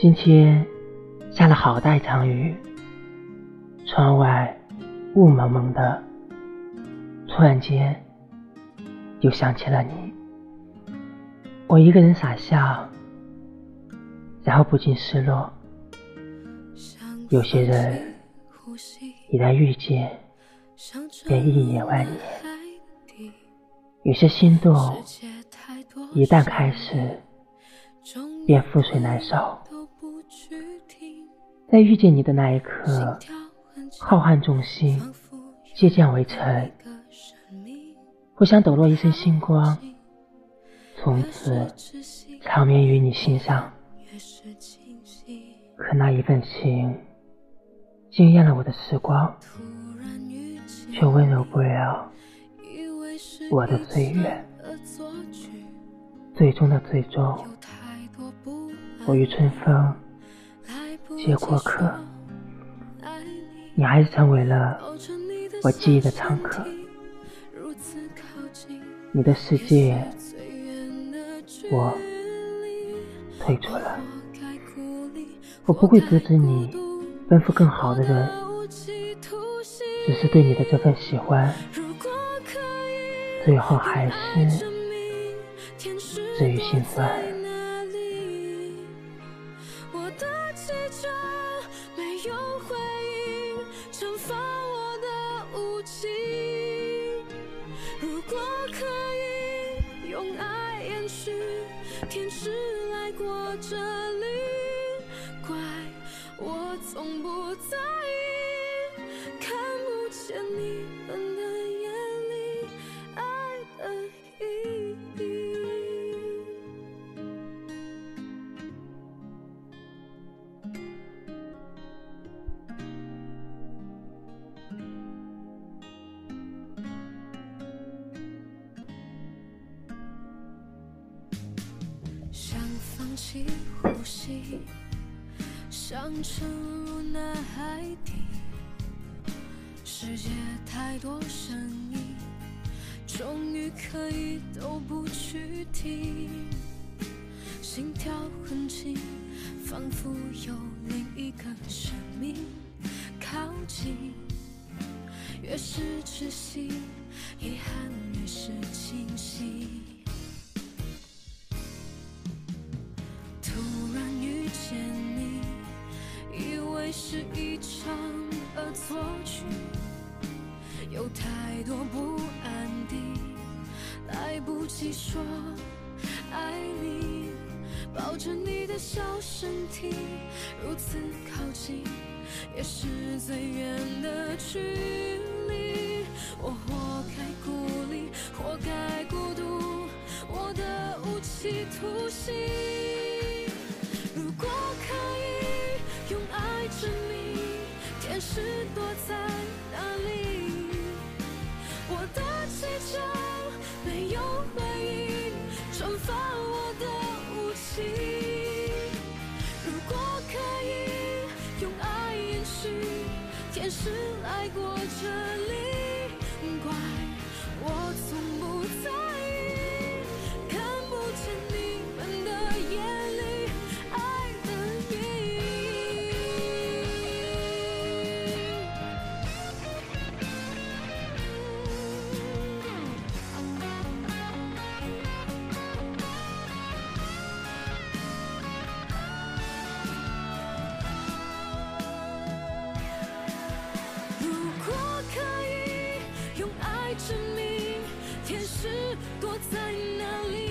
今天下了好大一场雨，窗外雾蒙蒙的，突然间又想起了你。我一个人傻笑，然后不禁失落。有些人一旦遇见，便一眼万年；有些心动一旦开始，便覆水难收。在遇见你的那一刻，浩瀚众星皆降为尘，我想抖落一身星光，从此长眠于你心上。可那一份情，惊艳了我的时光，却温柔不了我的岁月。最终的最终，我与春风。皆过客，你还是成为了我记忆的常客。你的世界，我退出了。我不会阻止你奔赴更好的人，只是对你的这份喜欢，最后还是至于心酸。惩罚我的无情如果可以用爱延续天使来过这里怪我从不在意放弃呼吸，想沉入那海底。世界太多声音，终于可以都不去听。心跳很轻，仿佛有另一个生命靠近。越是窒息，遗憾越是清是一场恶作剧，有太多不安定，来不及说爱你。抱着你的小身体，如此靠近，也是最远的距离。我活该孤立，活该孤独，我的无期徒刑。你天使躲在哪里，我的祈求没有回应，惩罚我的无情。如果可以用爱延续天使来过这里，证明天使躲在哪里，